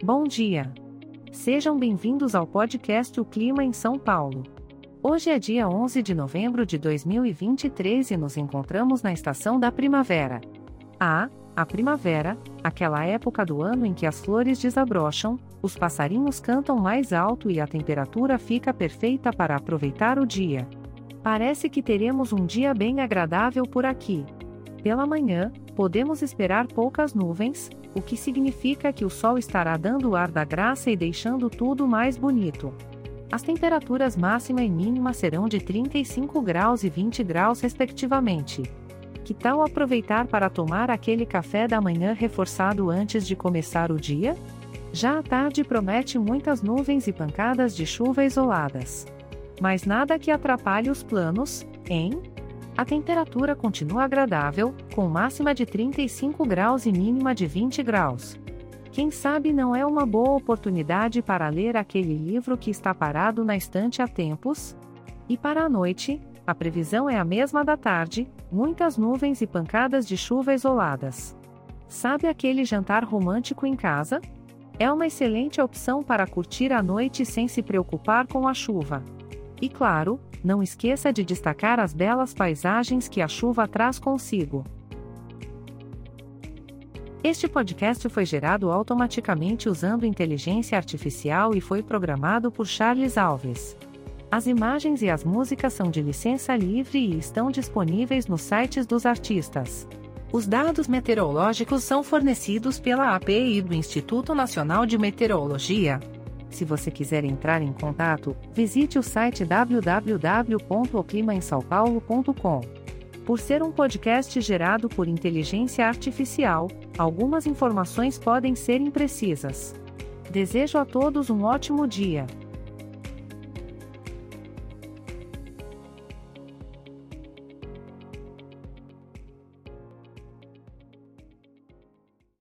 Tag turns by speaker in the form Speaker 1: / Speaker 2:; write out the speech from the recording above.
Speaker 1: Bom dia. Sejam bem-vindos ao podcast O Clima em São Paulo. Hoje é dia 11 de novembro de 2023 e nos encontramos na estação da primavera. Ah, a primavera, aquela época do ano em que as flores desabrocham, os passarinhos cantam mais alto e a temperatura fica perfeita para aproveitar o dia. Parece que teremos um dia bem agradável por aqui. Pela manhã, podemos esperar poucas nuvens, o que significa que o sol estará dando o ar da graça e deixando tudo mais bonito. As temperaturas máxima e mínima serão de 35 graus e 20 graus, respectivamente. Que tal aproveitar para tomar aquele café da manhã reforçado antes de começar o dia? Já a tarde promete muitas nuvens e pancadas de chuva isoladas. Mas nada que atrapalhe os planos, hein? A temperatura continua agradável, com máxima de 35 graus e mínima de 20 graus. Quem sabe não é uma boa oportunidade para ler aquele livro que está parado na estante há tempos? E para a noite, a previsão é a mesma da tarde, muitas nuvens e pancadas de chuva isoladas. Sabe aquele jantar romântico em casa? É uma excelente opção para curtir a noite sem se preocupar com a chuva. E claro, não esqueça de destacar as belas paisagens que a chuva traz consigo. Este podcast foi gerado automaticamente usando inteligência artificial e foi programado por Charles Alves. As imagens e as músicas são de licença livre e estão disponíveis nos sites dos artistas. Os dados meteorológicos são fornecidos pela API do Instituto Nacional de Meteorologia, se você quiser entrar em contato, visite o site www.oclimaemsaopaulo.com. Por ser um podcast gerado por inteligência artificial, algumas informações podem ser imprecisas. Desejo a todos um ótimo dia.